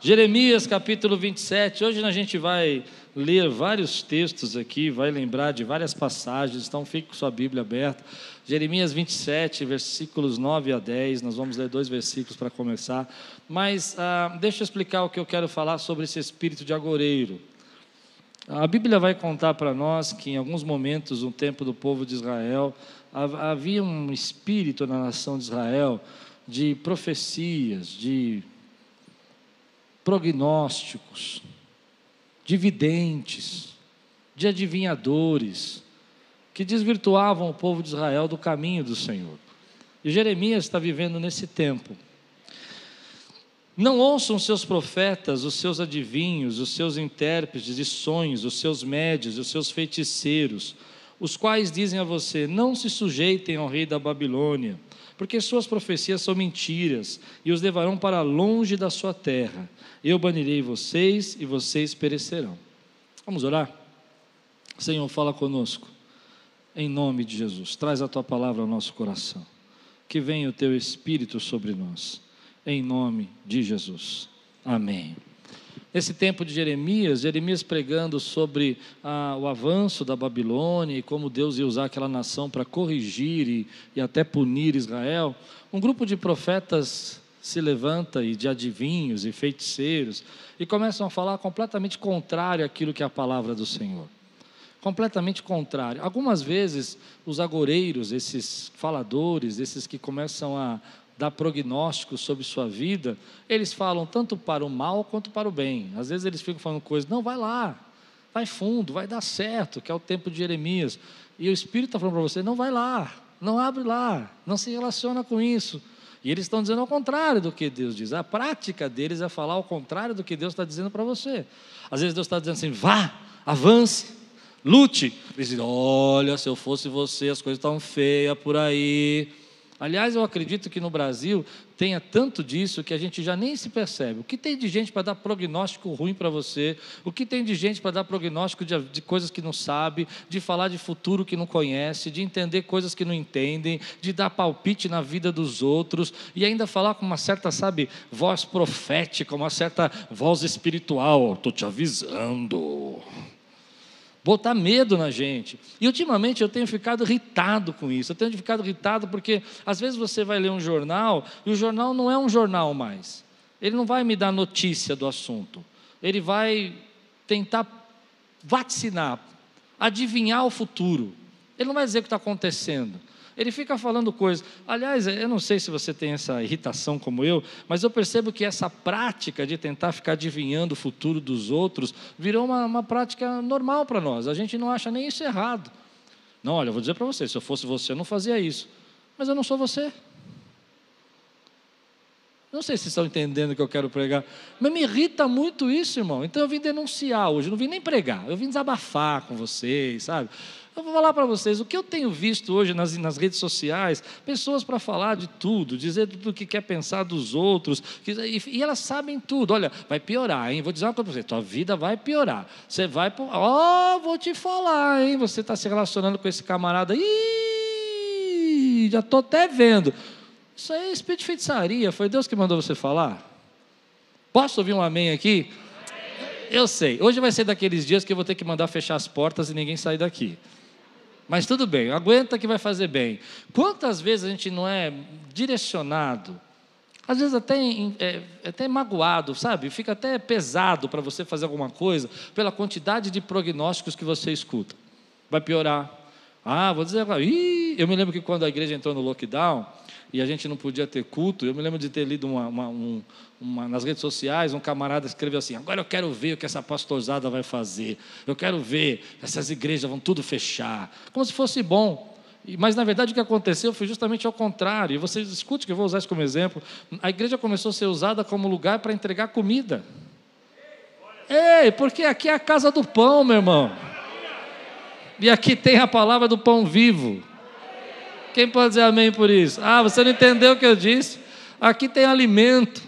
Jeremias capítulo 27. Hoje a gente vai ler vários textos aqui, vai lembrar de várias passagens, então fique com sua Bíblia aberta. Jeremias 27, versículos 9 a 10. Nós vamos ler dois versículos para começar. Mas ah, deixa eu explicar o que eu quero falar sobre esse espírito de agoreiro. A Bíblia vai contar para nós que em alguns momentos, no tempo do povo de Israel, havia um espírito na nação de Israel de profecias, de prognósticos, de videntes, de adivinhadores, que desvirtuavam o povo de Israel do caminho do Senhor. E Jeremias está vivendo nesse tempo. Não ouçam seus profetas, os seus adivinhos, os seus intérpretes de sonhos, os seus médios, os seus feiticeiros, os quais dizem a você: não se sujeitem ao rei da Babilônia, porque suas profecias são mentiras e os levarão para longe da sua terra. Eu banirei vocês e vocês perecerão. Vamos orar? Senhor, fala conosco, em nome de Jesus. Traz a tua palavra ao nosso coração. Que venha o teu Espírito sobre nós, em nome de Jesus. Amém. Nesse tempo de Jeremias, Jeremias pregando sobre ah, o avanço da Babilônia e como Deus ia usar aquela nação para corrigir e, e até punir Israel, um grupo de profetas se levanta e de adivinhos e feiticeiros e começam a falar completamente contrário àquilo que é a palavra do Senhor. Completamente contrário. Algumas vezes os agoreiros, esses faladores, esses que começam a dar prognósticos sobre sua vida, eles falam tanto para o mal quanto para o bem. Às vezes eles ficam falando coisas, não, vai lá, vai fundo, vai dar certo, que é o tempo de Jeremias. E o Espírito está falando para você, não vai lá, não abre lá, não se relaciona com isso. E eles estão dizendo ao contrário do que Deus diz. A prática deles é falar ao contrário do que Deus está dizendo para você. Às vezes Deus está dizendo assim, vá, avance, lute. Eles dizem, olha, se eu fosse você, as coisas estão feias por aí. Aliás, eu acredito que no Brasil tenha tanto disso que a gente já nem se percebe. O que tem de gente para dar prognóstico ruim para você? O que tem de gente para dar prognóstico de, de, coisas que não sabe, de falar de futuro que não conhece, de entender coisas que não entendem, de dar palpite na vida dos outros e ainda falar com uma certa, sabe, voz profética, uma certa voz espiritual. Estou te avisando botar medo na gente. E ultimamente eu tenho ficado irritado com isso. Eu tenho ficado irritado porque às vezes você vai ler um jornal e o jornal não é um jornal mais. Ele não vai me dar notícia do assunto. Ele vai tentar vaticinar, adivinhar o futuro. Ele não vai dizer o que está acontecendo. Ele fica falando coisas. Aliás, eu não sei se você tem essa irritação como eu, mas eu percebo que essa prática de tentar ficar adivinhando o futuro dos outros virou uma, uma prática normal para nós. A gente não acha nem isso errado. Não, olha, eu vou dizer para você: se eu fosse você, eu não fazia isso. Mas eu não sou você. Não sei se vocês estão entendendo o que eu quero pregar, mas me irrita muito isso, irmão. Então eu vim denunciar hoje, não vim nem pregar, eu vim desabafar com vocês, sabe? Eu vou falar para vocês, o que eu tenho visto hoje nas, nas redes sociais, pessoas para falar de tudo, dizer tudo o que quer pensar dos outros, que, e, e, elas sabem tudo. Olha, vai piorar, hein? Vou dizer uma coisa para você, tua vida vai piorar. Você vai, ó, oh, vou te falar, hein? Você está se relacionando com esse camarada, ih, já estou até vendo. Isso aí é espírito de feitiçaria, foi Deus que mandou você falar? Posso ouvir um amém aqui? Eu sei, hoje vai ser daqueles dias que eu vou ter que mandar fechar as portas e ninguém sair daqui. Mas tudo bem, aguenta que vai fazer bem. Quantas vezes a gente não é direcionado, às vezes até, é, é até magoado, sabe? Fica até pesado para você fazer alguma coisa pela quantidade de prognósticos que você escuta. Vai piorar. Ah, vou dizer agora. Ih, eu me lembro que quando a igreja entrou no lockdown, e a gente não podia ter culto. Eu me lembro de ter lido uma, uma, um, uma, nas redes sociais, um camarada escreveu assim: agora eu quero ver o que essa pastorzada vai fazer. Eu quero ver, essas igrejas vão tudo fechar. Como se fosse bom. Mas na verdade o que aconteceu foi justamente ao contrário. E vocês escutem que eu vou usar isso como exemplo. A igreja começou a ser usada como lugar para entregar comida. Ei, porque aqui é a casa do pão, meu irmão. E aqui tem a palavra do pão vivo. Quem pode dizer amém por isso? Ah, você não entendeu o que eu disse? Aqui tem alimento.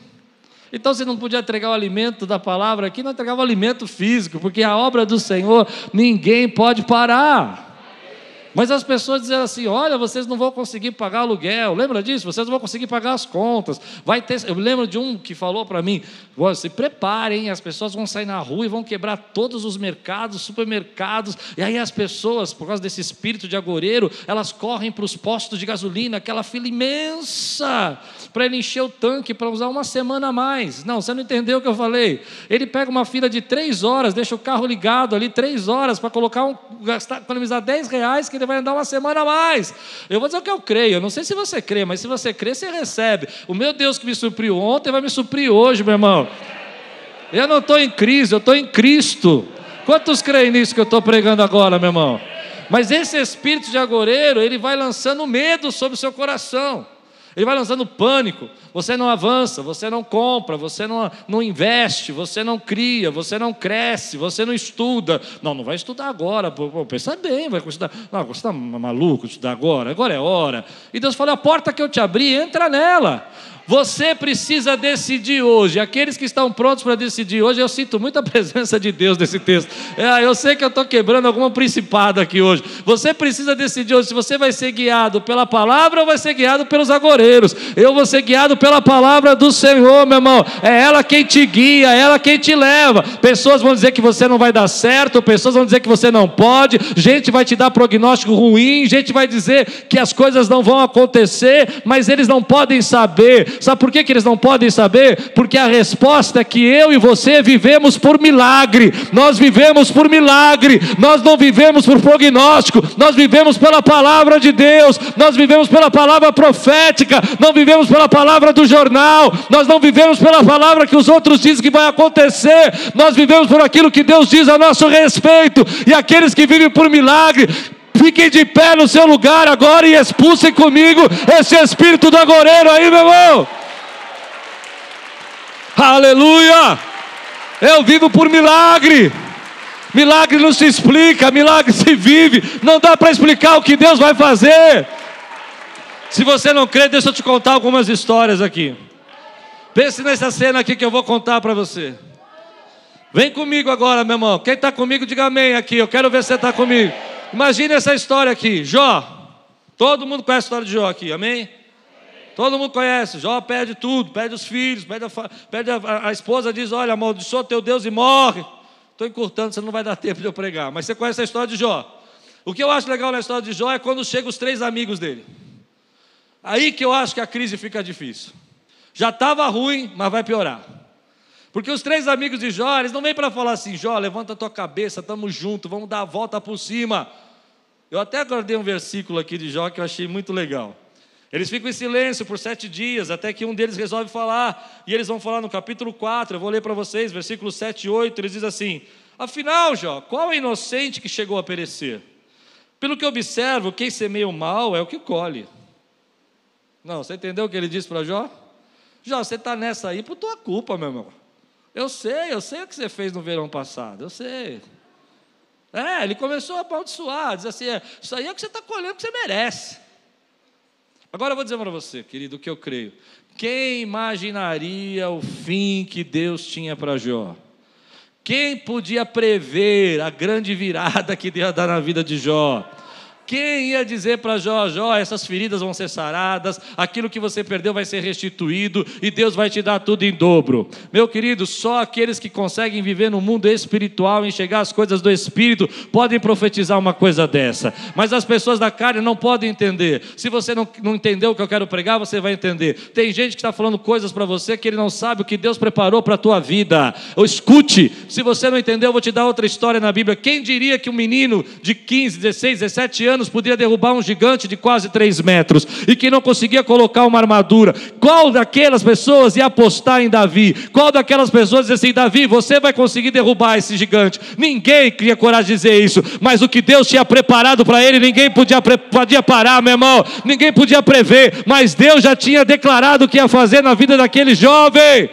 Então, se não podia entregar o alimento da palavra aqui, não entregava o alimento físico, porque a obra do Senhor ninguém pode parar. Mas as pessoas dizem assim: olha, vocês não vão conseguir pagar aluguel. Lembra disso? Vocês não vão conseguir pagar as contas. Vai ter. Eu lembro de um que falou para mim: se preparem, as pessoas vão sair na rua e vão quebrar todos os mercados, supermercados. E aí as pessoas, por causa desse espírito de agoreiro, elas correm para os postos de gasolina, aquela fila imensa, para ele encher o tanque para usar uma semana a mais. Não, você não entendeu o que eu falei. Ele pega uma fila de três horas, deixa o carro ligado ali três horas para colocar um, gastar, economizar 10 reais que vai andar uma semana a mais. Eu vou dizer o que eu creio. Eu não sei se você crê, mas se você crê, você recebe. O meu Deus que me supriu ontem vai me suprir hoje, meu irmão. Eu não estou em crise, eu estou em Cristo. Quantos creem nisso que eu estou pregando agora, meu irmão? Mas esse espírito de agoreiro, ele vai lançando medo sobre o seu coração. Ele vai lançando pânico. Você não avança, você não compra, você não, não investe, você não cria, você não cresce, você não estuda. Não, não vai estudar agora. Pô, pensa bem, vai estudar. Não, você está maluco de estudar agora? Agora é hora. E Deus falou: a porta que eu te abri, entra nela. Você precisa decidir hoje. Aqueles que estão prontos para decidir hoje, eu sinto muita presença de Deus nesse texto. É, eu sei que eu estou quebrando alguma principada aqui hoje. Você precisa decidir hoje se você vai ser guiado pela palavra ou vai ser guiado pelos agoreiros. Eu vou ser guiado pela palavra do Senhor, meu irmão. É ela quem te guia, é ela quem te leva. Pessoas vão dizer que você não vai dar certo, pessoas vão dizer que você não pode, gente vai te dar prognóstico ruim, gente vai dizer que as coisas não vão acontecer, mas eles não podem saber Sabe por que, que eles não podem saber? Porque a resposta é que eu e você vivemos por milagre. Nós vivemos por milagre. Nós não vivemos por prognóstico. Nós vivemos pela palavra de Deus. Nós vivemos pela palavra profética. Não vivemos pela palavra do jornal. Nós não vivemos pela palavra que os outros dizem que vai acontecer. Nós vivemos por aquilo que Deus diz a nosso respeito. E aqueles que vivem por milagre Fiquem de pé no seu lugar agora e expulsem comigo esse espírito do agoreiro aí, meu irmão. Aleluia! Eu vivo por milagre. Milagre não se explica, milagre se vive. Não dá para explicar o que Deus vai fazer. Se você não crê, deixa eu te contar algumas histórias aqui. Pense nessa cena aqui que eu vou contar para você. Vem comigo agora, meu irmão. Quem está comigo, diga amém aqui. Eu quero ver se você está comigo. Imagine essa história aqui, Jó. Todo mundo conhece a história de Jó aqui, amém? Todo mundo conhece. Jó perde tudo, perde os filhos, perde a, perde a, a esposa, diz: Olha, amaldiçoa teu Deus e morre. Estou encurtando, você não vai dar tempo de eu pregar. Mas você conhece a história de Jó. O que eu acho legal na história de Jó é quando chegam os três amigos dele. Aí que eu acho que a crise fica difícil. Já estava ruim, mas vai piorar. Porque os três amigos de Jó, eles não vêm para falar assim: Jó, levanta a tua cabeça, estamos juntos, vamos dar a volta por cima. Eu até guardei um versículo aqui de Jó que eu achei muito legal. Eles ficam em silêncio por sete dias, até que um deles resolve falar. E eles vão falar no capítulo 4, eu vou ler para vocês, versículos 7 e 8. Eles dizem assim: Afinal, Jó, qual é o inocente que chegou a perecer? Pelo que observo, quem semeia o mal é o que colhe. Não, você entendeu o que ele disse para Jó? Jó, você está nessa aí por tua culpa, meu irmão. Eu sei, eu sei o que você fez no verão passado, eu sei. É, ele começou a amaldiçoar, dizer assim: é, isso aí é o que você está colhendo que você merece. Agora eu vou dizer para você, querido, o que eu creio. Quem imaginaria o fim que Deus tinha para Jó? Quem podia prever a grande virada que ia dar na vida de Jó? Quem ia dizer para Jó, Jó, essas feridas vão ser saradas, aquilo que você perdeu vai ser restituído e Deus vai te dar tudo em dobro. Meu querido, só aqueles que conseguem viver no mundo espiritual, enxergar as coisas do espírito, podem profetizar uma coisa dessa. Mas as pessoas da carne não podem entender. Se você não, não entendeu o que eu quero pregar, você vai entender. Tem gente que está falando coisas para você que ele não sabe o que Deus preparou para a tua vida. Escute, se você não entendeu, eu vou te dar outra história na Bíblia. Quem diria que um menino de 15, 16, 17 anos anos podia derrubar um gigante de quase 3 metros e que não conseguia colocar uma armadura. Qual daquelas pessoas ia apostar em Davi? Qual daquelas pessoas dizia assim: Davi, você vai conseguir derrubar esse gigante? Ninguém queria coragem de dizer isso, mas o que Deus tinha preparado para ele, ninguém podia, podia parar, meu irmão, ninguém podia prever, mas Deus já tinha declarado o que ia fazer na vida daquele jovem.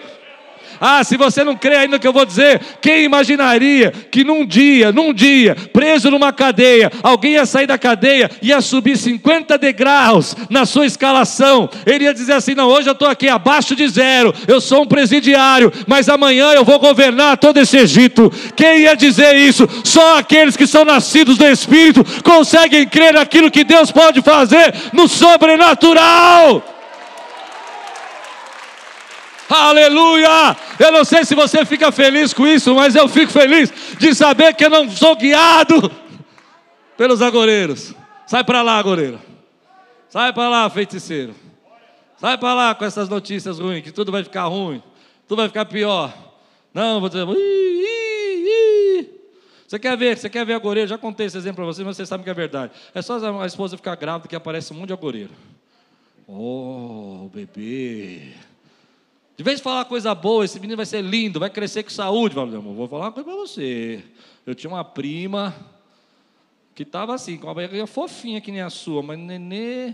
Ah, se você não crê ainda que eu vou dizer, quem imaginaria que num dia, num dia, preso numa cadeia, alguém ia sair da cadeia, ia subir 50 degraus na sua escalação, ele ia dizer assim: não, hoje eu estou aqui abaixo de zero, eu sou um presidiário, mas amanhã eu vou governar todo esse Egito. Quem ia dizer isso? Só aqueles que são nascidos do Espírito conseguem crer naquilo que Deus pode fazer no sobrenatural. Aleluia! Eu não sei se você fica feliz com isso, mas eu fico feliz de saber que eu não sou guiado pelos agoreiros. Sai para lá, agoreiro. Sai para lá, feiticeiro. Sai para lá com essas notícias ruins, que tudo vai ficar ruim, tudo vai ficar pior. Não, vou dizer. Você quer ver? Você quer ver agoreiro? Já contei esse exemplo para vocês, mas vocês sabem que é verdade. É só a esposa ficar grávida que aparece um monte de agoreiro. Oh, bebê. De vez de falar coisa boa, esse menino vai ser lindo, vai crescer com saúde. Falo, vou falar uma coisa para você. Eu tinha uma prima que estava assim, com uma barriga fofinha que nem a sua, mas nenê.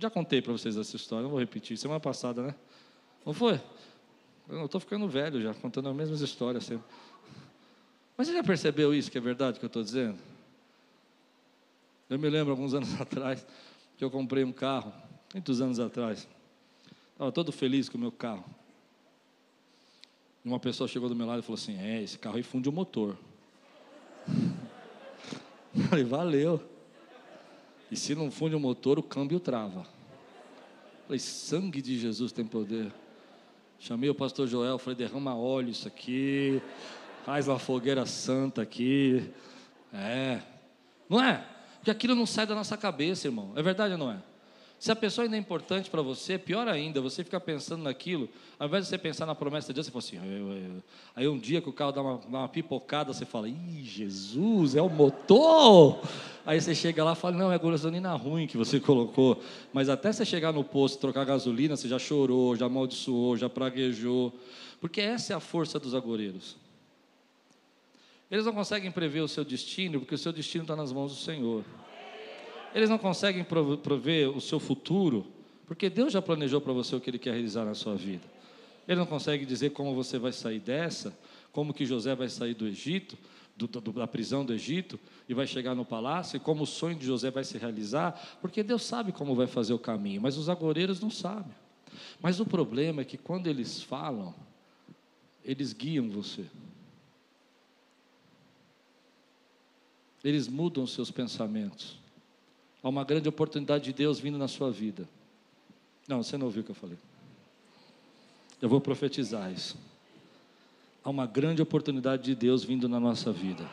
Já contei para vocês essa história, não vou repetir. Semana passada, né? Não foi? Eu estou ficando velho já, contando as mesmas histórias sempre. Mas você já percebeu isso, que é verdade que eu estou dizendo? Eu me lembro, alguns anos atrás, que eu comprei um carro, muitos anos atrás. Estava todo feliz com o meu carro. E uma pessoa chegou do meu lado e falou assim: É, esse carro aí funde o motor. Falei, valeu. E se não funde o motor, o câmbio trava. Falei, sangue de Jesus tem poder. Chamei o pastor Joel, falei, derrama óleo isso aqui, faz uma fogueira santa aqui. É, não é? Porque aquilo não sai da nossa cabeça, irmão. É verdade ou não é? Se a pessoa ainda é importante para você, pior ainda, você fica pensando naquilo, ao invés de você pensar na promessa de Deus, você fala assim, eu, eu. aí um dia que o carro dá uma, uma, pipocada, você fala, ih, Jesus, é o motor! Aí você chega lá e fala, não, é a gasolina ruim que você colocou. Mas até você chegar no posto, trocar gasolina, você já chorou, já amaldiçoou, já praguejou. Porque essa é a força dos agoreiros. Eles não conseguem prever o seu destino, porque o seu destino está nas mãos do Senhor. Eles não conseguem prover o seu futuro, porque Deus já planejou para você o que Ele quer realizar na sua vida. Ele não consegue dizer como você vai sair dessa, como que José vai sair do Egito, do, do, da prisão do Egito, e vai chegar no palácio, e como o sonho de José vai se realizar, porque Deus sabe como vai fazer o caminho, mas os agoreiros não sabem. Mas o problema é que quando eles falam, eles guiam você. Eles mudam seus pensamentos. Há uma grande oportunidade de Deus vindo na sua vida. Não, você não ouviu o que eu falei. Eu vou profetizar isso. Há uma grande oportunidade de Deus vindo na nossa vida.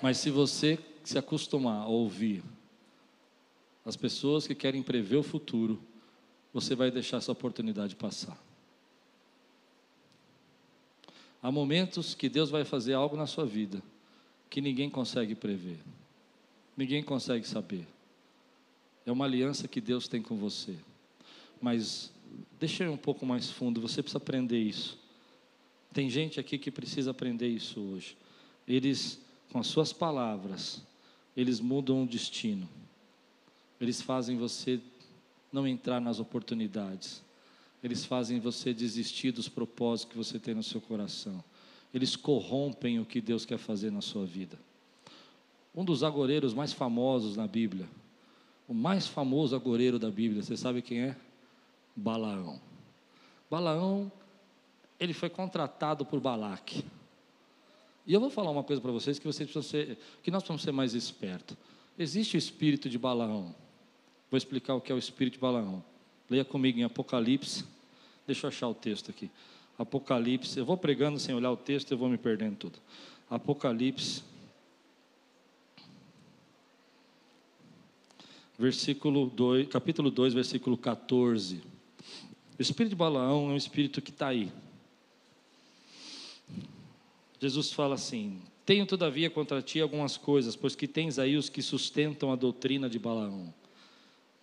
Mas se você se acostumar a ouvir as pessoas que querem prever o futuro, você vai deixar essa oportunidade passar. Há momentos que Deus vai fazer algo na sua vida que ninguém consegue prever. Ninguém consegue saber. É uma aliança que Deus tem com você. Mas deixa eu um pouco mais fundo, você precisa aprender isso. Tem gente aqui que precisa aprender isso hoje. Eles, com as suas palavras, eles mudam o destino. Eles fazem você não entrar nas oportunidades. Eles fazem você desistir dos propósitos que você tem no seu coração. Eles corrompem o que Deus quer fazer na sua vida um dos agoreiros mais famosos na Bíblia. O mais famoso agoreiro da Bíblia, você sabe quem é? Balaão. Balaão, ele foi contratado por Balaque. E eu vou falar uma coisa para vocês que vocês precisam ser, que nós precisamos ser mais espertos. Existe o espírito de Balaão. Vou explicar o que é o espírito de Balaão. Leia comigo em Apocalipse. Deixa eu achar o texto aqui. Apocalipse. Eu vou pregando sem olhar o texto, eu vou me perdendo tudo. Apocalipse versículo 2, capítulo 2, versículo 14. O espírito de Balaão é um espírito que está aí. Jesus fala assim: Tenho todavia contra ti algumas coisas, pois que tens aí os que sustentam a doutrina de Balaão.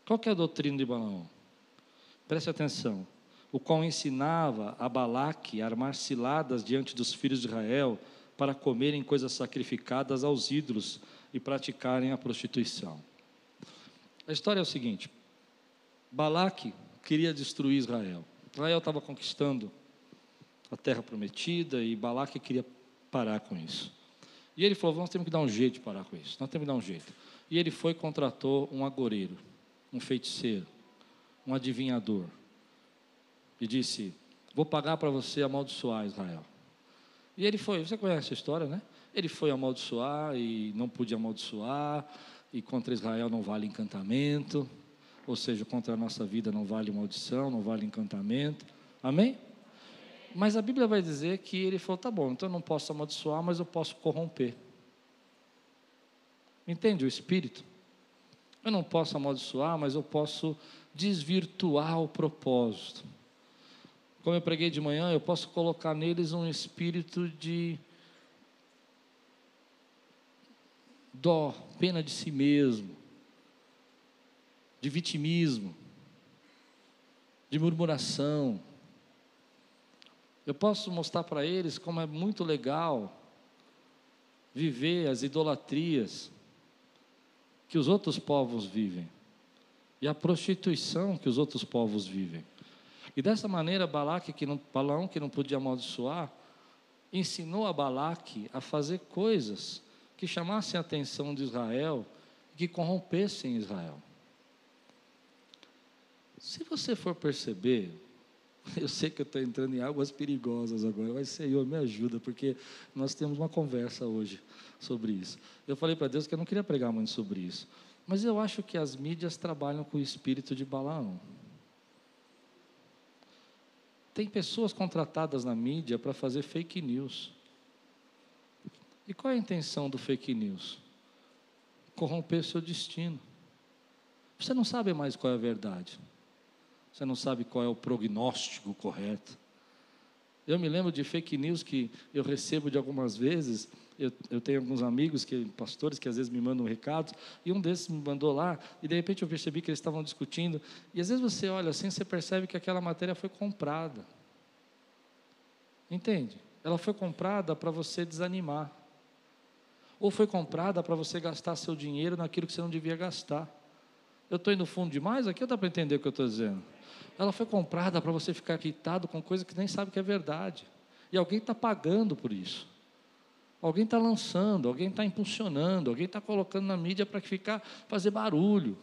Qual que é a doutrina de Balaão? Preste atenção. O qual ensinava a Balaque a armar ciladas diante dos filhos de Israel para comerem coisas sacrificadas aos ídolos e praticarem a prostituição. A história é o seguinte: Balaque queria destruir Israel. Israel estava conquistando a terra prometida e Balaque queria parar com isso. E ele falou: Nós temos que dar um jeito de parar com isso, nós temos que dar um jeito. E ele foi e contratou um agoreiro, um feiticeiro, um adivinhador. E disse: Vou pagar para você amaldiçoar Israel. E ele foi, você conhece a história, né? Ele foi amaldiçoar e não podia amaldiçoar, e contra Israel não vale encantamento, ou seja, contra a nossa vida não vale maldição, não vale encantamento. Amém? Mas a Bíblia vai dizer que ele falou: tá bom, então eu não posso amaldiçoar, mas eu posso corromper. Entende o espírito? Eu não posso amaldiçoar, mas eu posso desvirtuar o propósito. Como eu preguei de manhã, eu posso colocar neles um espírito de dó, pena de si mesmo, de vitimismo, de murmuração. Eu posso mostrar para eles como é muito legal viver as idolatrias que os outros povos vivem e a prostituição que os outros povos vivem. E dessa maneira, Balaque, que não, Balaão, que não podia amaldiçoar, ensinou a Balaque a fazer coisas que chamassem a atenção de Israel, que corrompessem Israel. Se você for perceber, eu sei que eu estou entrando em águas perigosas agora, mas Senhor, me ajuda, porque nós temos uma conversa hoje sobre isso. Eu falei para Deus que eu não queria pregar muito sobre isso, mas eu acho que as mídias trabalham com o espírito de Balaão. Tem pessoas contratadas na mídia para fazer fake news. E qual é a intenção do fake news? Corromper seu destino. Você não sabe mais qual é a verdade. Você não sabe qual é o prognóstico correto. Eu me lembro de fake news que eu recebo de algumas vezes. Eu, eu tenho alguns amigos, que, pastores, que às vezes me mandam recados, e um desses me mandou lá, e de repente eu percebi que eles estavam discutindo. E às vezes você olha assim, você percebe que aquela matéria foi comprada. Entende? Ela foi comprada para você desanimar. Ou foi comprada para você gastar seu dinheiro naquilo que você não devia gastar. Eu estou indo fundo demais aqui ou dá para entender o que eu estou dizendo? Ela foi comprada para você ficar irritado com coisa que nem sabe que é verdade. E alguém está pagando por isso. Alguém está lançando, alguém está impulsionando, alguém está colocando na mídia para ficar fazer barulho.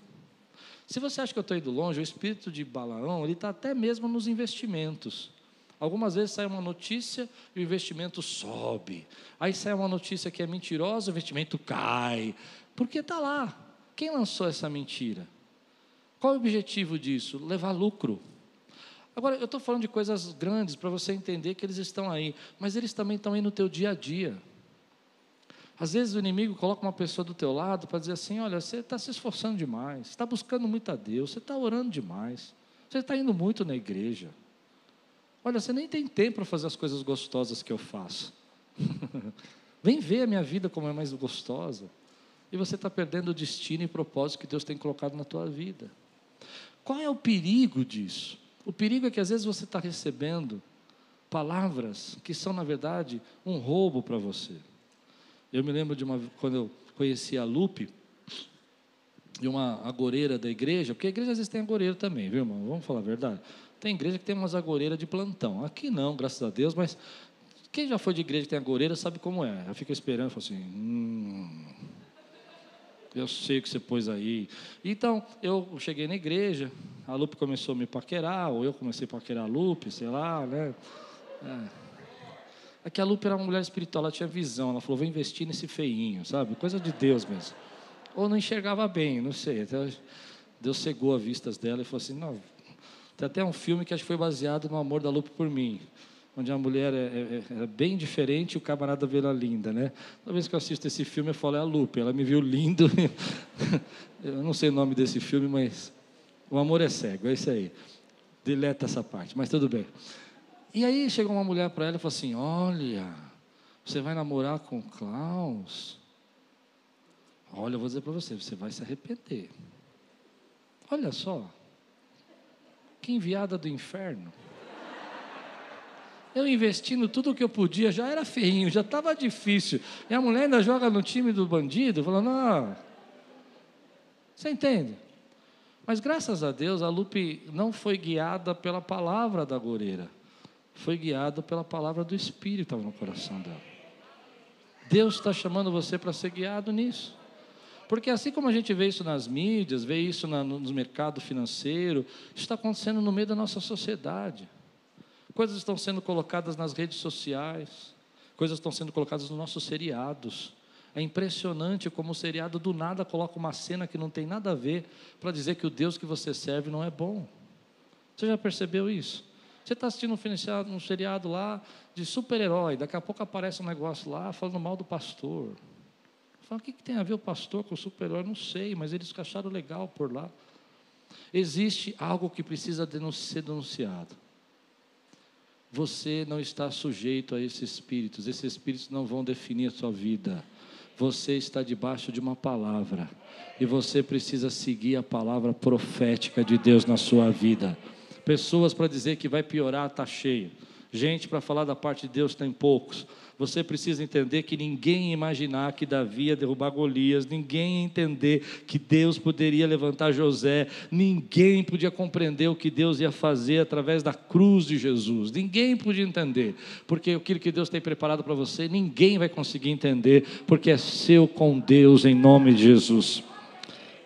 Se você acha que eu estou indo longe, o espírito de Balaão, ele está até mesmo nos investimentos. Algumas vezes sai uma notícia e o investimento sobe. Aí sai uma notícia que é mentirosa, o investimento cai. Porque está lá. Quem lançou essa mentira? Qual é o objetivo disso? Levar lucro. Agora, eu estou falando de coisas grandes para você entender que eles estão aí, mas eles também estão aí no teu dia a dia. Às vezes o inimigo coloca uma pessoa do teu lado para dizer assim: olha, você está se esforçando demais, está buscando muito a Deus, você está orando demais, você está indo muito na igreja. Olha, você nem tem tempo para fazer as coisas gostosas que eu faço. Vem ver a minha vida como é mais gostosa. E você está perdendo o destino e propósito que Deus tem colocado na tua vida. Qual é o perigo disso? O perigo é que às vezes você está recebendo palavras que são, na verdade, um roubo para você. Eu me lembro de uma quando eu conheci a Lupe, de uma agoreira da igreja, porque a igreja às vezes tem agoreiro também, viu, irmão? Vamos falar a verdade. Tem igreja que tem umas agoreiras de plantão. Aqui não, graças a Deus, mas quem já foi de igreja que tem agoreira sabe como é. Eu fico esperando falo assim, hum, eu sei o que você pôs aí. Então, eu cheguei na igreja, a Lupe começou a me paquerar, ou eu comecei a paquerar a Lupe, sei lá, né? É. é que a Lupe era uma mulher espiritual, ela tinha visão, ela falou, vou investir nesse feinho, sabe? Coisa de Deus mesmo. Ou não enxergava bem, não sei. Então, Deus cegou as vistas dela e falou assim, não, tem até um filme que acho que foi baseado no amor da Lupe por mim onde a mulher é, é, é, é bem diferente e o camarada vê ela linda, né? Toda vez que eu assisto esse filme, eu falo, é a Lupe, ela me viu lindo. eu não sei o nome desse filme, mas o amor é cego, é isso aí. Deleta essa parte, mas tudo bem. E aí chegou uma mulher para ela e falou assim: Olha, você vai namorar com Klaus? Olha, eu vou dizer para você, você vai se arrepender. Olha só, que enviada do inferno. Eu investindo tudo o que eu podia, já era feinho, já estava difícil. E a mulher ainda joga no time do bandido, falando, não. Você entende? Mas graças a Deus, a Lupe não foi guiada pela palavra da goreira, foi guiada pela palavra do Espírito no coração dela. Deus está chamando você para ser guiado nisso. Porque assim como a gente vê isso nas mídias, vê isso na, no mercado financeiro, isso está acontecendo no meio da nossa sociedade. Coisas estão sendo colocadas nas redes sociais, coisas estão sendo colocadas nos nossos seriados. É impressionante como o seriado do nada coloca uma cena que não tem nada a ver para dizer que o Deus que você serve não é bom. Você já percebeu isso? Você está assistindo um, seriado, um seriado lá de super-herói, daqui a pouco aparece um negócio lá falando mal do pastor. Fala, o que, que tem a ver o pastor com o super-herói? Não sei, mas eles acharam legal por lá. Existe algo que precisa ser denunciado. Você não está sujeito a esses espíritos, esses espíritos não vão definir a sua vida. Você está debaixo de uma palavra e você precisa seguir a palavra profética de Deus na sua vida. Pessoas para dizer que vai piorar está cheio. Gente para falar da parte de Deus tem poucos você precisa entender que ninguém ia imaginar que Davi ia derrubar Golias, ninguém ia entender que Deus poderia levantar José, ninguém podia compreender o que Deus ia fazer através da cruz de Jesus, ninguém podia entender, porque aquilo que Deus tem preparado para você, ninguém vai conseguir entender, porque é seu com Deus em nome de Jesus.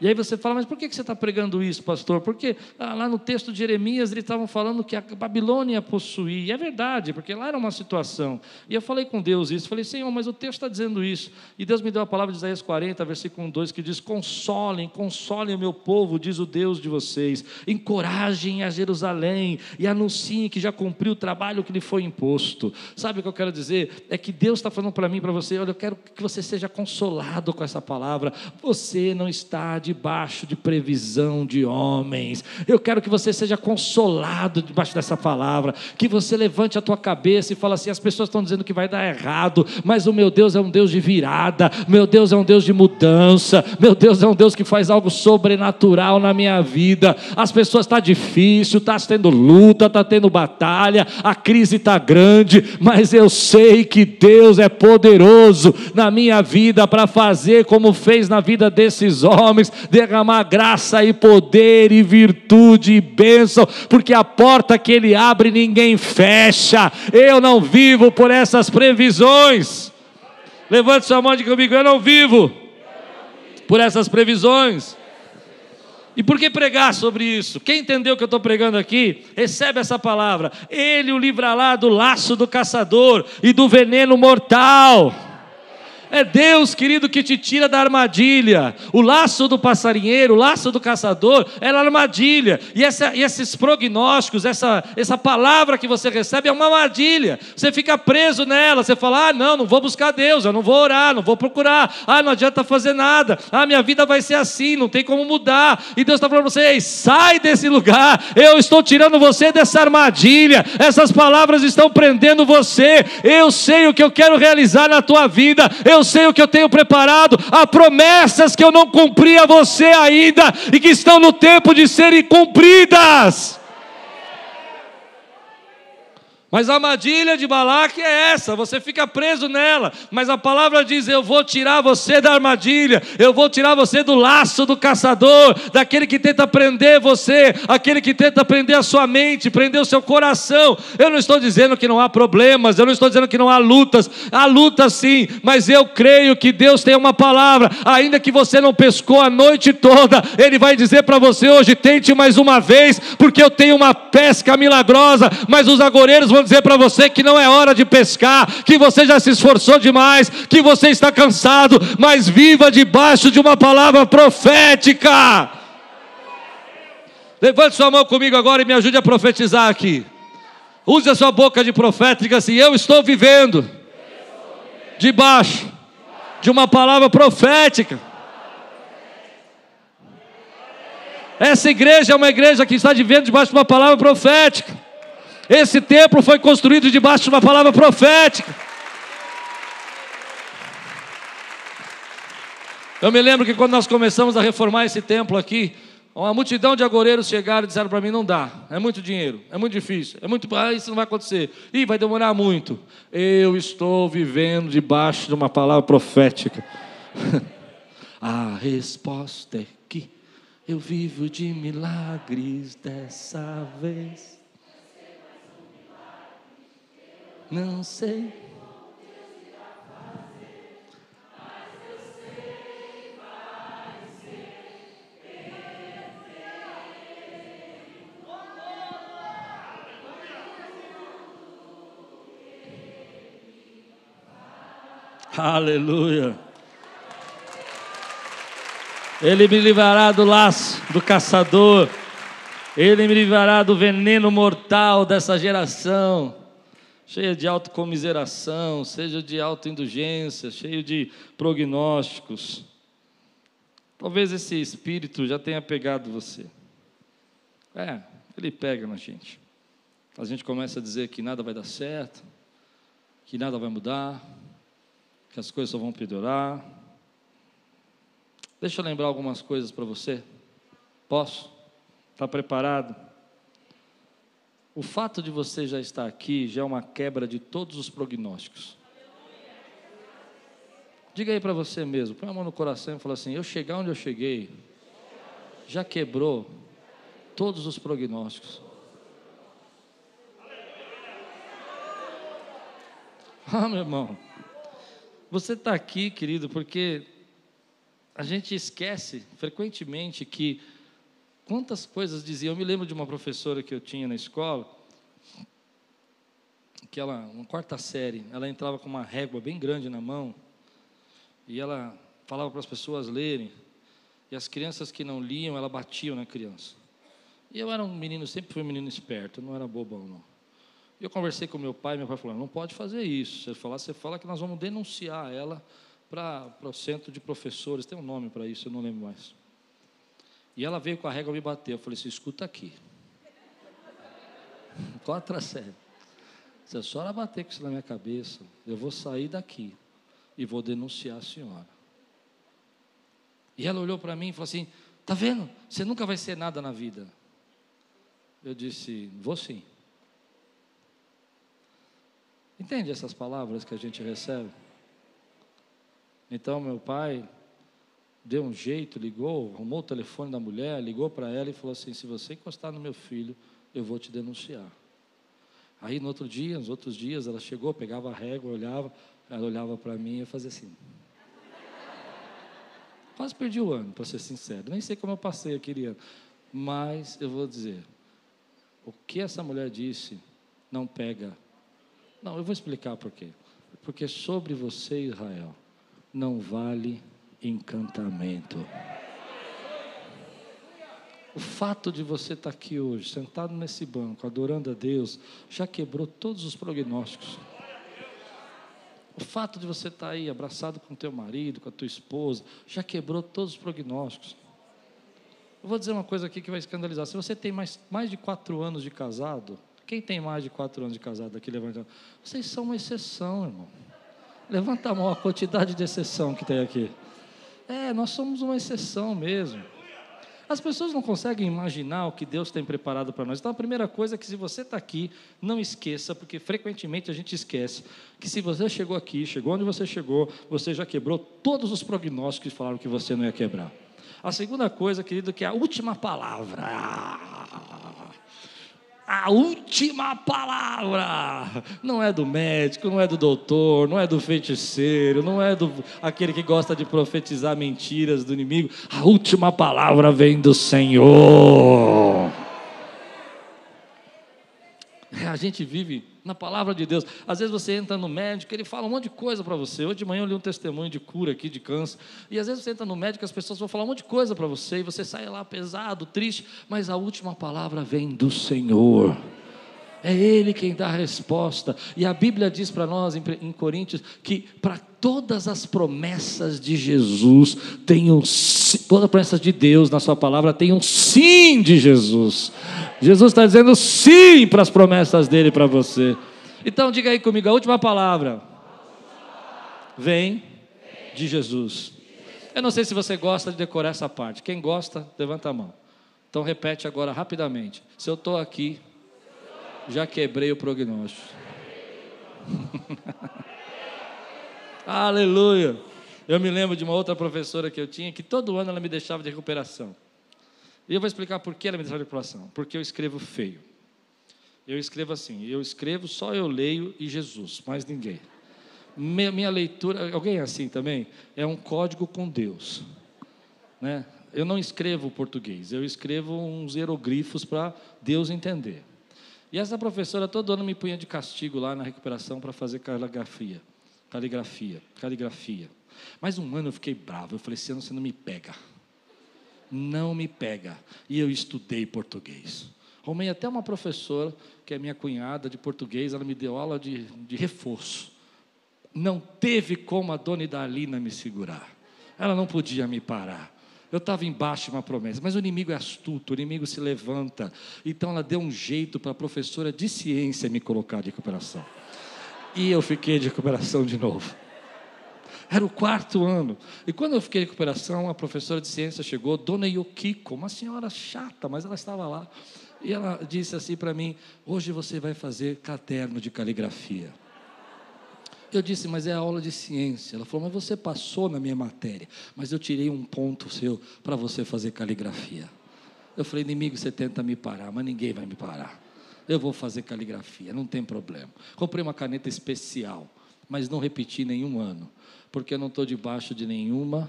E aí você fala, mas por que você está pregando isso, pastor? Porque ah, lá no texto de Jeremias eles estavam falando que a Babilônia ia possuir. E é verdade, porque lá era uma situação. E eu falei com Deus isso, falei, Senhor, mas o texto está dizendo isso. E Deus me deu a palavra de Isaías 40, versículo 2, que diz: Consolem, consolem o meu povo, diz o Deus de vocês. Encorajem a Jerusalém e anunciem que já cumpriu o trabalho que lhe foi imposto. Sabe o que eu quero dizer? É que Deus está falando para mim, para você, olha, eu quero que você seja consolado com essa palavra. Você não está de debaixo de previsão de homens. Eu quero que você seja consolado debaixo dessa palavra, que você levante a tua cabeça e fale assim: as pessoas estão dizendo que vai dar errado, mas o meu Deus é um Deus de virada, meu Deus é um Deus de mudança, meu Deus é um Deus que faz algo sobrenatural na minha vida. As pessoas está difícil, está tendo luta, está tendo batalha, a crise está grande, mas eu sei que Deus é poderoso na minha vida para fazer como fez na vida desses homens, derramar graça e poder e virtude e bênção, porque a porta que Ele abre ninguém fecha. Eu não vivo por essas previsões. Levante sua mão de comigo, eu não vivo por essas previsões. E por que pregar sobre isso? Quem entendeu o que eu estou pregando aqui, recebe essa palavra. Ele o livrará do laço do caçador e do veneno mortal. É Deus, querido, que te tira da armadilha. O laço do passarinheiro, o laço do caçador, era armadilha. E, essa, e esses prognósticos, essa, essa palavra que você recebe é uma armadilha. Você fica preso nela. Você fala: ah, não, não vou buscar Deus, eu não vou orar, não vou procurar. Ah, não adianta fazer nada. Ah, minha vida vai ser assim, não tem como mudar. E Deus está falando para você: sai desse lugar. Eu estou tirando você dessa armadilha. Essas palavras estão prendendo você. Eu sei o que eu quero realizar na tua vida. Eu eu sei o que eu tenho preparado, há promessas que eu não cumpri a você ainda e que estão no tempo de serem cumpridas. Mas a armadilha de Balaque é essa, você fica preso nela. Mas a palavra diz: Eu vou tirar você da armadilha, eu vou tirar você do laço do caçador, daquele que tenta prender você, aquele que tenta prender a sua mente, prender o seu coração. Eu não estou dizendo que não há problemas, eu não estou dizendo que não há lutas, há lutas sim, mas eu creio que Deus tem uma palavra, ainda que você não pescou a noite toda, Ele vai dizer para você hoje: tente mais uma vez, porque eu tenho uma pesca milagrosa, mas os agoureiros vão dizer para você que não é hora de pescar, que você já se esforçou demais, que você está cansado, mas viva debaixo de uma palavra profética. Levante sua mão comigo agora e me ajude a profetizar aqui. Use a sua boca de profeta e diga assim: Eu estou vivendo debaixo de uma palavra profética. Essa igreja é uma igreja que está vivendo debaixo de uma palavra profética. Esse templo foi construído debaixo de uma palavra profética. Eu me lembro que quando nós começamos a reformar esse templo aqui, uma multidão de agoreiros chegaram e disseram para mim: não dá, é muito dinheiro, é muito difícil, é muito. Ah, isso não vai acontecer, e vai demorar muito. Eu estou vivendo debaixo de uma palavra profética. a resposta é que Eu vivo de milagres dessa vez. Não sei. Aleluia. Ele me livrará do laço do caçador. Ele me livrará do veneno mortal dessa geração, cheia de autocomiseração, seja de autoindulgência, cheio de prognósticos. Talvez esse espírito já tenha pegado você. É, ele pega na gente. A gente começa a dizer que nada vai dar certo, que nada vai mudar, que as coisas só vão piorar. Deixa eu lembrar algumas coisas para você. Posso? Está preparado? O fato de você já estar aqui já é uma quebra de todos os prognósticos. Diga aí para você mesmo, põe a mão no coração e fala assim: Eu chegar onde eu cheguei, já quebrou todos os prognósticos. Ah, meu irmão, você está aqui, querido, porque a gente esquece frequentemente que quantas coisas diziam. Eu me lembro de uma professora que eu tinha na escola, que ela, uma quarta série, ela entrava com uma régua bem grande na mão e ela falava para as pessoas lerem. E as crianças que não liam, ela batia na criança. E eu era um menino, sempre fui um menino esperto, não era bobão não. Eu conversei com meu pai, meu pai falou: não pode fazer isso. Você falar, você fala que nós vamos denunciar ela para o centro de professores. Tem um nome para isso, eu não lembro mais. E ela veio com a régua me bater. Eu falei assim: escuta aqui. Contra sério. Se a senhora bater com isso na minha cabeça, eu vou sair daqui e vou denunciar a senhora. E ela olhou para mim e falou assim: Tá vendo? Você nunca vai ser nada na vida. Eu disse: Vou sim. Entende essas palavras que a gente recebe? Então, meu pai deu um jeito, ligou, arrumou o telefone da mulher, ligou para ela e falou assim: se você encostar no meu filho, eu vou te denunciar. Aí, no outro dia, nos outros dias, ela chegou, pegava a régua, olhava, ela olhava para mim e fazia assim. Quase perdi o ano, para ser sincero. Nem sei como eu passei aquele ano. Mas eu vou dizer: o que essa mulher disse não pega não, eu vou explicar por quê. Porque sobre você, Israel, não vale encantamento. O fato de você estar aqui hoje, sentado nesse banco, adorando a Deus, já quebrou todos os prognósticos. O fato de você estar aí abraçado com teu marido, com a tua esposa, já quebrou todos os prognósticos. Eu vou dizer uma coisa aqui que vai escandalizar. Se você tem mais, mais de quatro anos de casado, quem tem mais de quatro anos de casado aqui? Levanta Vocês são uma exceção, irmão. Levanta a mão a quantidade de exceção que tem aqui. É, nós somos uma exceção mesmo. As pessoas não conseguem imaginar o que Deus tem preparado para nós. Então, a primeira coisa é que, se você está aqui, não esqueça, porque frequentemente a gente esquece, que se você chegou aqui, chegou onde você chegou, você já quebrou todos os prognósticos que falaram que você não ia quebrar. A segunda coisa, querido, que é a última palavra a última palavra. Não é do médico, não é do doutor, não é do feiticeiro, não é do aquele que gosta de profetizar mentiras do inimigo. A última palavra vem do Senhor. A gente vive na palavra de Deus. Às vezes você entra no médico, ele fala um monte de coisa para você. Hoje de manhã eu li um testemunho de cura aqui de câncer. E às vezes você entra no médico, as pessoas vão falar um monte de coisa para você e você sai lá pesado, triste, mas a última palavra vem do Senhor. É Ele quem dá a resposta. E a Bíblia diz para nós em, Coríntios que para todas as promessas de Jesus tem um toda promessa de Deus na sua palavra tem um sim de Jesus. Jesus está dizendo sim para as promessas dele para você. Então diga aí comigo, a última palavra vem de Jesus. Eu não sei se você gosta de decorar essa parte. Quem gosta, levanta a mão. Então repete agora rapidamente. Se eu estou aqui, já quebrei o prognóstico. Aleluia. Eu me lembro de uma outra professora que eu tinha que todo ano ela me deixava de recuperação. E eu vou explicar por que a limitação de recuperação. Porque eu escrevo feio. Eu escrevo assim, eu escrevo, só eu leio e Jesus, mais ninguém. Minha, minha leitura, alguém é assim também? É um código com Deus. Né? Eu não escrevo português, eu escrevo uns hieroglifos para Deus entender. E essa professora todo ano me punha de castigo lá na recuperação para fazer caligrafia. Caligrafia, caligrafia. Mas um ano eu fiquei bravo, eu falei, esse ano você não me pega. Não me pega. E eu estudei português. Arrumei até uma professora, que é minha cunhada de português, ela me deu aula de, de reforço. Não teve como a dona Idalina me segurar. Ela não podia me parar. Eu estava embaixo de uma promessa, mas o inimigo é astuto, o inimigo se levanta. Então ela deu um jeito para a professora de ciência me colocar de recuperação. E eu fiquei de recuperação de novo. Era o quarto ano. E quando eu fiquei em recuperação, a professora de ciência chegou, Dona Yokiko, uma senhora chata, mas ela estava lá. E ela disse assim para mim: Hoje você vai fazer caderno de caligrafia. Eu disse, mas é aula de ciência. Ela falou, mas você passou na minha matéria, mas eu tirei um ponto seu para você fazer caligrafia. Eu falei, inimigo, você tenta me parar, mas ninguém vai me parar. Eu vou fazer caligrafia, não tem problema. Comprei uma caneta especial, mas não repeti nenhum ano, porque eu não estou debaixo de nenhuma,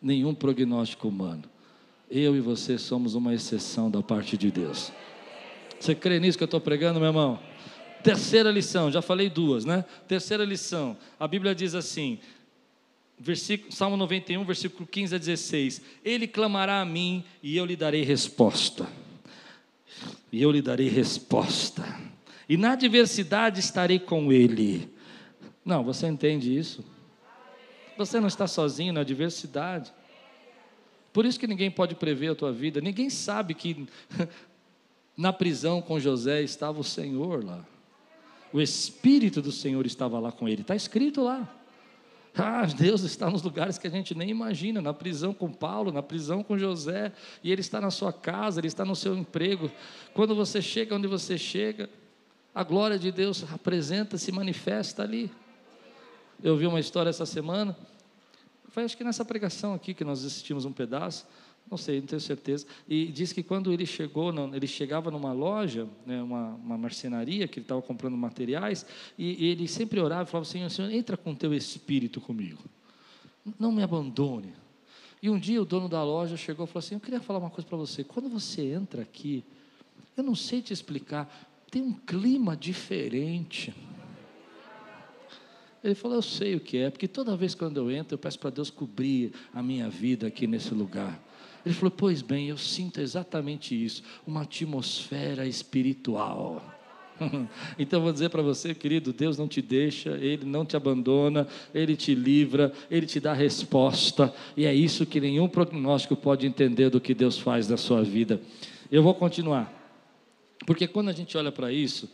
nenhum prognóstico humano. Eu e você somos uma exceção da parte de Deus. Você crê nisso que eu estou pregando, meu irmão? Terceira lição, já falei duas, né? Terceira lição, a Bíblia diz assim, versículo, Salmo 91, versículo 15 a 16: Ele clamará a mim e eu lhe darei resposta. E eu lhe darei resposta. E na adversidade estarei com ele. Não, você entende isso? Você não está sozinho na adversidade. Por isso que ninguém pode prever a tua vida. Ninguém sabe que na prisão com José estava o Senhor lá. O Espírito do Senhor estava lá com ele. Está escrito lá. Ah, Deus está nos lugares que a gente nem imagina, na prisão com Paulo, na prisão com José, e Ele está na sua casa, Ele está no seu emprego. Quando você chega onde você chega, a glória de Deus apresenta, se manifesta ali. Eu vi uma história essa semana, foi acho que nessa pregação aqui que nós assistimos um pedaço, não sei, não tenho certeza. E diz que quando ele chegou, ele chegava numa loja, né, uma, uma marcenaria, que ele estava comprando materiais, e, e, ele sempre orava e falava: Senhor, Senhor, entra com teu espírito comigo, não me abandone. E um dia o dono da loja chegou e falou assim: Eu queria falar uma coisa para você. Quando você entra aqui, eu não sei te explicar, tem um clima diferente. Ele falou: Eu sei o que é, porque toda vez quando eu entro, eu peço para Deus cobrir a minha vida aqui nesse lugar. Ele falou: Pois bem, eu sinto exatamente isso, uma atmosfera espiritual. Então vou dizer para você, querido, Deus não te deixa, Ele não te abandona, Ele te livra, Ele te dá resposta, e é isso que nenhum prognóstico pode entender do que Deus faz na sua vida. Eu vou continuar, porque quando a gente olha para isso,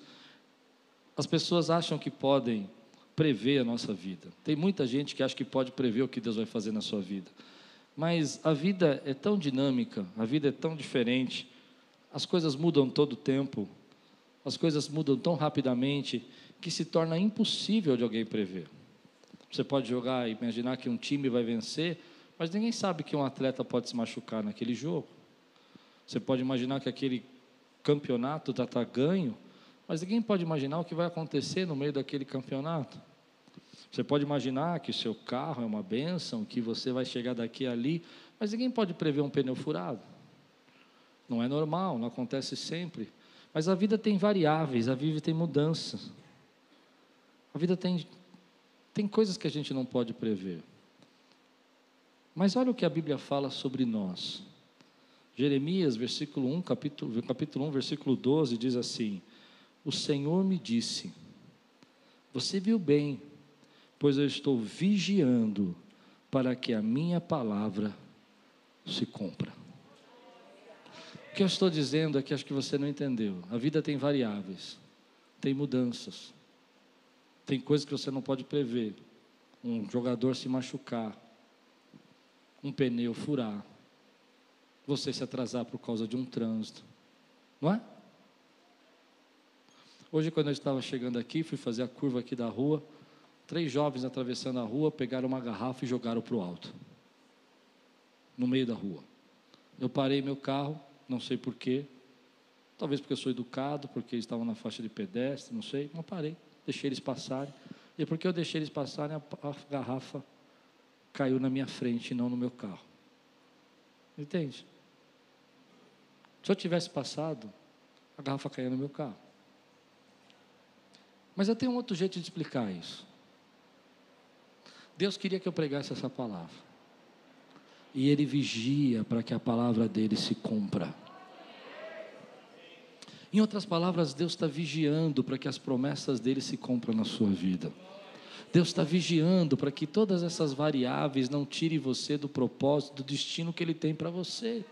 as pessoas acham que podem prever a nossa vida. Tem muita gente que acha que pode prever o que Deus vai fazer na sua vida. Mas a vida é tão dinâmica, a vida é tão diferente, as coisas mudam todo o tempo, as coisas mudam tão rapidamente que se torna impossível de alguém prever. Você pode jogar e imaginar que um time vai vencer, mas ninguém sabe que um atleta pode se machucar naquele jogo. Você pode imaginar que aquele campeonato está tá ganho, mas ninguém pode imaginar o que vai acontecer no meio daquele campeonato. Você pode imaginar que o seu carro é uma bênção, que você vai chegar daqui a ali, mas ninguém pode prever um pneu furado. Não é normal, não acontece sempre. Mas a vida tem variáveis, a vida tem mudanças. A vida tem, tem coisas que a gente não pode prever. Mas olha o que a Bíblia fala sobre nós. Jeremias, versículo 1, capítulo, capítulo 1, versículo 12, diz assim: O Senhor me disse, você viu bem, pois eu estou vigiando para que a minha palavra se cumpra. O que eu estou dizendo é que acho que você não entendeu. A vida tem variáveis, tem mudanças, tem coisas que você não pode prever. Um jogador se machucar, um pneu furar, você se atrasar por causa de um trânsito, não é? Hoje, quando eu estava chegando aqui, fui fazer a curva aqui da rua, Três jovens atravessando a rua pegaram uma garrafa e jogaram para o alto. no meio da rua. Eu parei meu carro, não sei porquê, talvez porque eu sou educado, porque eles estavam na faixa de pedestre, não sei, mas parei, deixei eles passarem. E porque eu deixei eles passarem, a, a garrafa caiu na minha frente e não no meu carro. Entende? Se eu tivesse passado, a garrafa caiu no meu carro. Mas eu tenho um outro jeito de explicar isso. Deus queria que eu pregasse essa palavra. E Ele vigia para que a palavra dele se cumpra. Em outras palavras, Deus está vigiando para que as promessas dele se cumpram na sua vida. Deus está vigiando para que todas essas variáveis não tirem você do propósito, do destino que Ele tem para você.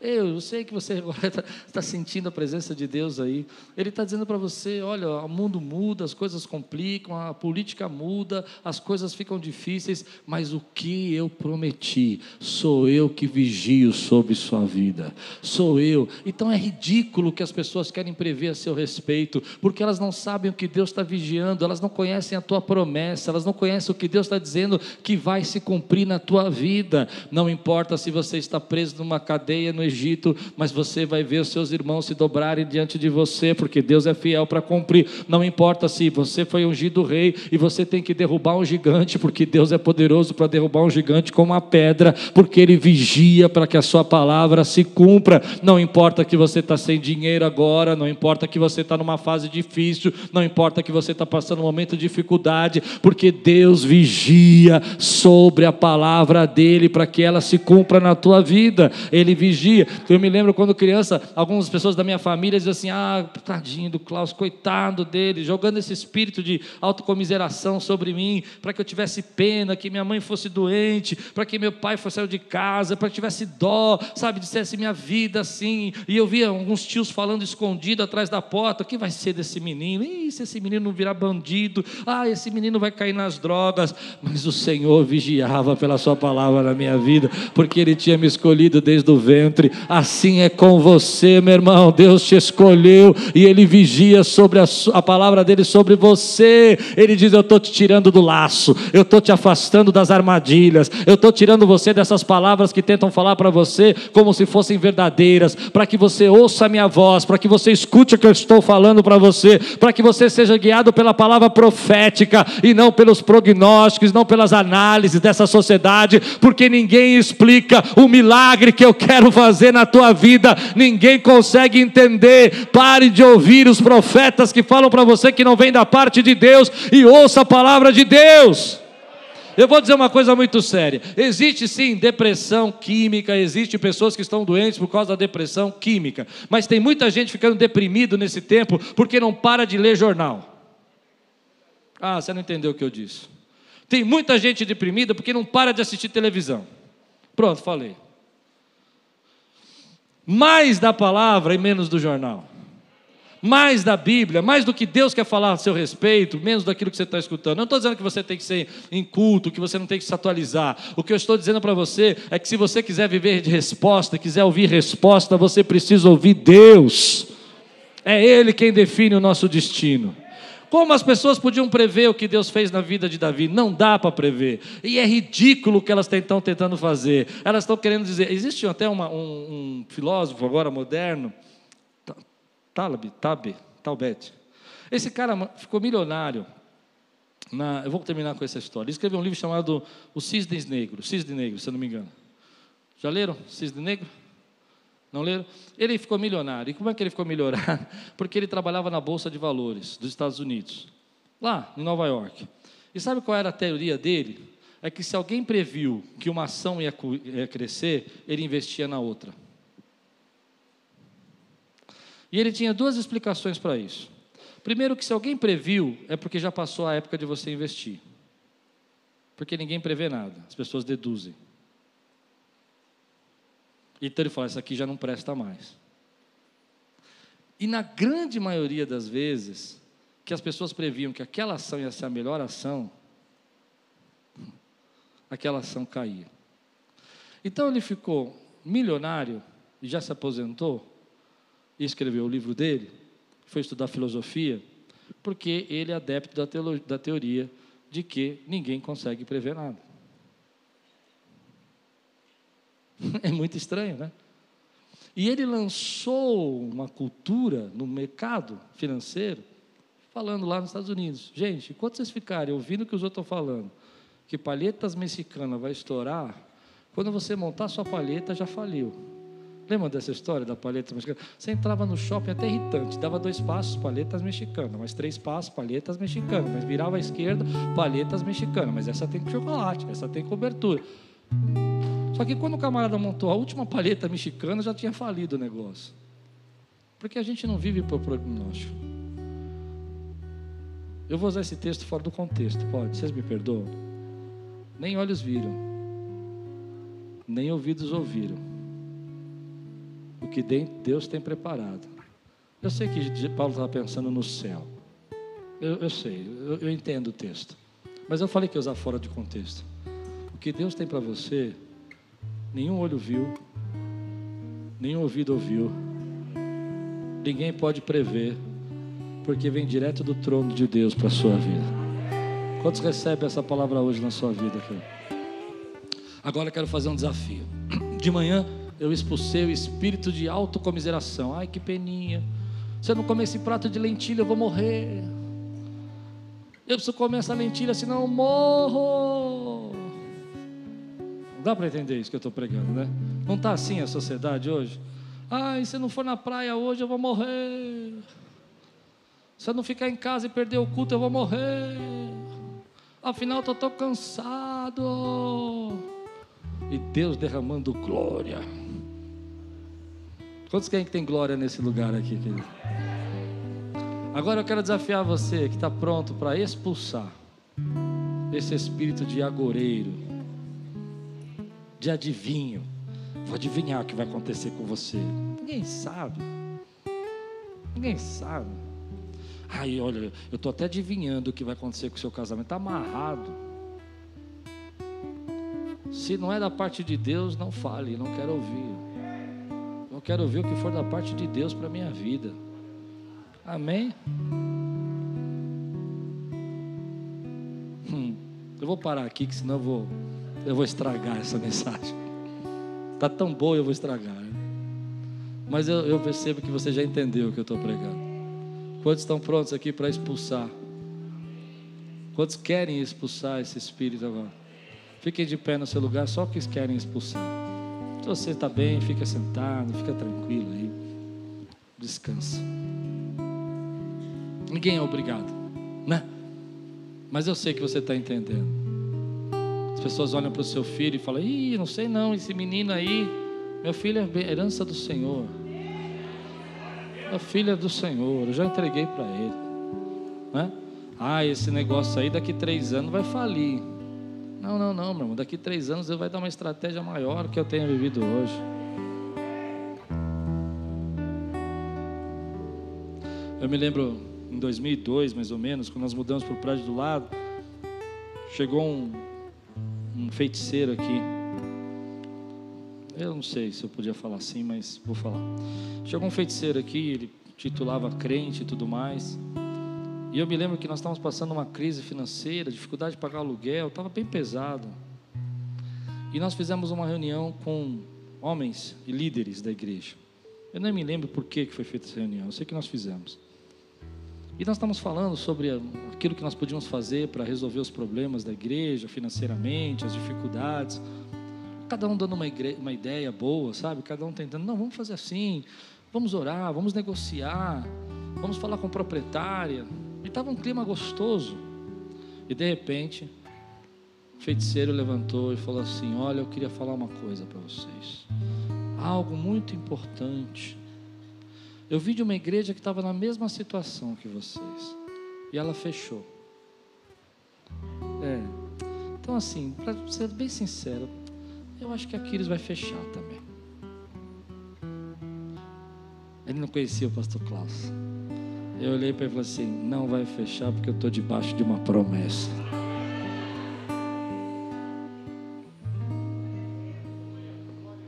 Eu, sei que você está tá sentindo a presença de Deus aí. Ele está dizendo para você: olha, o mundo muda, as coisas complicam, a política muda, as coisas ficam difíceis, mas o que eu prometi, sou eu que vigio sobre sua vida. Sou eu. Então é ridículo que as pessoas querem prever a seu respeito, porque elas não sabem o que Deus está vigiando, elas não conhecem a tua promessa, elas não conhecem o que Deus está dizendo que vai se cumprir na tua vida. Não importa se você está preso numa cadeia no Egito, mas você vai ver os seus irmãos se dobrarem diante de você, porque Deus é fiel para cumprir. Não importa se você foi ungido rei e você tem que derrubar um gigante, porque Deus é poderoso para derrubar um gigante com uma pedra, porque Ele vigia para que a sua palavra se cumpra. Não importa que você está sem dinheiro agora, não importa que você está numa fase difícil, não importa que você está passando um momento de dificuldade, porque Deus vigia sobre a palavra dele para que ela se cumpra na tua vida. Ele vigia dia. Eu me lembro quando criança, algumas pessoas da minha família diziam assim: ah, tadinho do Klaus, coitado dele, jogando esse espírito de autocomiseração sobre mim, para que eu tivesse pena, que minha mãe fosse doente, para que meu pai fosse sair de casa, para que tivesse dó, sabe, dissesse minha vida assim. E eu via alguns tios falando escondido atrás da porta: o que vai ser desse menino? Ih, se esse menino não virar bandido, ah, esse menino vai cair nas drogas. Mas o Senhor vigiava pela Sua palavra na minha vida, porque Ele tinha me escolhido desde o ventre Assim é com você, meu irmão. Deus te escolheu e Ele vigia sobre a, a palavra dele sobre você. Ele diz: Eu estou te tirando do laço, eu estou te afastando das armadilhas, eu estou tirando você dessas palavras que tentam falar para você como se fossem verdadeiras, para que você ouça a minha voz, para que você escute o que eu estou falando para você, para que você seja guiado pela palavra profética e não pelos prognósticos, não pelas análises dessa sociedade, porque ninguém explica o milagre que eu quero fazer fazer na tua vida, ninguém consegue entender. Pare de ouvir os profetas que falam para você que não vem da parte de Deus e ouça a palavra de Deus. Eu vou dizer uma coisa muito séria. Existe sim depressão química, existe pessoas que estão doentes por causa da depressão química, mas tem muita gente ficando deprimido nesse tempo porque não para de ler jornal. Ah, você não entendeu o que eu disse. Tem muita gente deprimida porque não para de assistir televisão. Pronto, falei mais da palavra e menos do jornal. Mais da Bíblia, mais do que Deus quer falar a seu respeito, menos daquilo que você está escutando. Não estou dizendo que você tem que ser inculto, que você não tem que se atualizar. O que eu estou dizendo para você é que se você quiser viver de resposta, quiser ouvir resposta, você precisa ouvir Deus. É Ele quem define o nosso destino. Como as pessoas podiam prever o que Deus fez na vida de Davi? Não dá para prever. E é ridículo o que elas estão tentando fazer. Elas estão querendo dizer. Existe até uma, um, um, filósofo agora moderno, Taleb, Tabe, Talbet. Esse cara ficou milionário. Na, eu vou terminar com essa história. Ele escreveu um livro chamado O Cisne Negro. Cisne Negro, se eu não me engano. Já leram? Cisne Negro? Não leram? Ele ficou milionário. E como é que ele ficou milionário? Porque ele trabalhava na Bolsa de Valores dos Estados Unidos, lá em Nova York. E sabe qual era a teoria dele? É que se alguém previu que uma ação ia, ia crescer, ele investia na outra. E ele tinha duas explicações para isso. Primeiro, que se alguém previu, é porque já passou a época de você investir. Porque ninguém prevê nada, as pessoas deduzem. Então ele fala: Isso aqui já não presta mais. E na grande maioria das vezes, que as pessoas previam que aquela ação ia ser a melhor ação, aquela ação caía. Então ele ficou milionário e já se aposentou e escreveu o livro dele, foi estudar filosofia, porque ele é adepto da, da teoria de que ninguém consegue prever nada. É muito estranho, né? E ele lançou uma cultura no mercado financeiro, falando lá nos Estados Unidos: gente, enquanto vocês ficarem ouvindo o que os outros estão falando, que palhetas mexicanas vai estourar, quando você montar sua palheta já faliu. Lembra dessa história da palheta mexicana? Você entrava no shopping até irritante, dava dois passos, palhetas mexicanas, mais três passos, palhetas mexicanas, mas virava à esquerda, palhetas mexicanas, mas essa tem chocolate, essa tem cobertura. Só que quando o camarada montou a última palheta mexicana, já tinha falido o negócio. Porque a gente não vive por prognóstico. Eu vou usar esse texto fora do contexto, pode? Vocês me perdoam? Nem olhos viram, nem ouvidos ouviram o que Deus tem preparado. Eu sei que Paulo estava pensando no céu. Eu, eu sei, eu, eu, entendo o texto. Mas eu falei que ia usar fora de contexto. O que Deus tem para você, nenhum olho viu, nenhum ouvido ouviu, ninguém pode prever, porque vem direto do trono de Deus para a sua vida. Quantos recebem essa palavra hoje na sua vida? Aqui? Agora eu quero fazer um desafio. De manhã eu expulsei o espírito de autocomiseração. Ai, que peninha. Se eu não comer esse prato de lentilha, eu vou morrer. Eu preciso comer essa lentilha, senão eu morro. Dá para entender isso que eu estou pregando, né? Não está assim a sociedade hoje? Ai, se não for na praia hoje, eu vou morrer. Se eu não ficar em casa e perder o culto, eu vou morrer. Afinal, eu estou cansado. E Deus derramando glória. Quantos querem que tem glória nesse lugar aqui, querido? Agora eu quero desafiar você que está pronto para expulsar esse espírito de agoreiro, de adivinho. Vou adivinhar o que vai acontecer com você. Ninguém sabe. Ninguém sabe. Ai, olha, eu estou até adivinhando o que vai acontecer com o seu casamento. Está amarrado. Se não é da parte de Deus, não fale, não quero ouvir. Eu quero ver o que for da parte de Deus para a minha vida. Amém? Hum, eu vou parar aqui, que senão eu vou, eu vou estragar essa mensagem. Está tão boa, eu vou estragar. Né? Mas eu, eu percebo que você já entendeu o que eu estou pregando. Quantos estão prontos aqui para expulsar? Quantos querem expulsar esse espírito agora? Fiquem de pé no seu lugar, só que querem expulsar. Se você está bem, fica sentado, fica tranquilo aí. Descansa. Ninguém é obrigado, né? Mas eu sei que você está entendendo. As pessoas olham para o seu filho e falam: Ih, não sei não, esse menino aí, meu filho é herança do Senhor. Meu filho é do Senhor, eu já entreguei para ele. Né? Ah, esse negócio aí daqui três anos vai falir. Não, não, não, meu irmão. Daqui três anos eu vai dar uma estratégia maior que eu tenho vivido hoje. Eu me lembro em 2002, mais ou menos, quando nós mudamos para o prédio do lado, chegou um, um feiticeiro aqui. Eu não sei se eu podia falar assim, mas vou falar. Chegou um feiticeiro aqui, ele titulava crente e tudo mais. E eu me lembro que nós estávamos passando uma crise financeira, dificuldade de pagar aluguel, estava bem pesado. E nós fizemos uma reunião com homens e líderes da igreja. Eu nem me lembro por que foi feita essa reunião, eu sei que nós fizemos. E nós estamos falando sobre aquilo que nós podíamos fazer para resolver os problemas da igreja, financeiramente, as dificuldades. Cada um dando uma, igre... uma ideia boa, sabe? Cada um tentando, não, vamos fazer assim, vamos orar, vamos negociar, vamos falar com a proprietária, e estava um clima gostoso. E de repente, o feiticeiro levantou e falou assim: Olha, eu queria falar uma coisa para vocês. Algo muito importante. Eu vi de uma igreja que estava na mesma situação que vocês. E ela fechou. É. Então, assim, para ser bem sincero, eu acho que a Quiris vai fechar também. Ele não conhecia o pastor Klaus. Eu olhei para ele e falei assim: não vai fechar porque eu estou debaixo de uma promessa.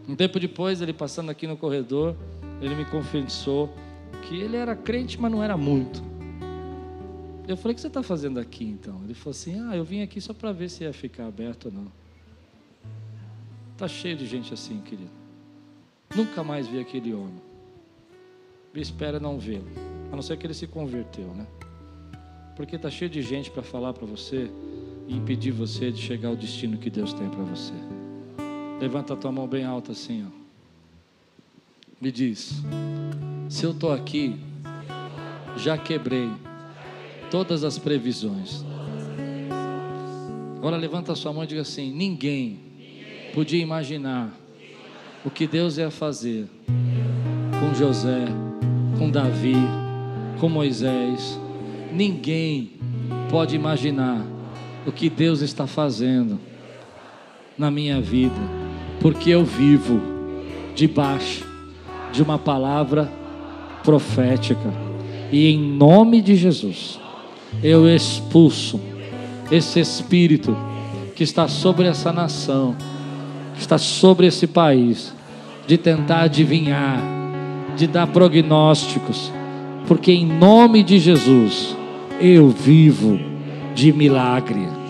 Um tempo depois, ele passando aqui no corredor, ele me confessou que ele era crente, mas não era muito. Eu falei: O que você está fazendo aqui então? Ele falou assim: Ah, eu vim aqui só para ver se ia ficar aberto ou não. Está cheio de gente assim, querido. Nunca mais vi aquele homem. E espera não vê-lo. A não ser que ele se converteu, né? Porque está cheio de gente para falar para você e impedir você de chegar ao destino que Deus tem para você. Levanta a tua mão bem alta assim, ó. Me diz, se eu estou aqui, já quebrei todas as previsões. Agora levanta sua mão e diga assim: ninguém podia imaginar o que Deus ia fazer com José, com Davi, com Moisés. Ninguém pode imaginar o que Deus está fazendo na minha vida, porque eu vivo debaixo de uma palavra profética. E em nome de Jesus, eu expulso esse espírito que está sobre essa nação, que está sobre esse país, de tentar adivinhar, de dar prognósticos, porque em nome de Jesus eu vivo de milagre.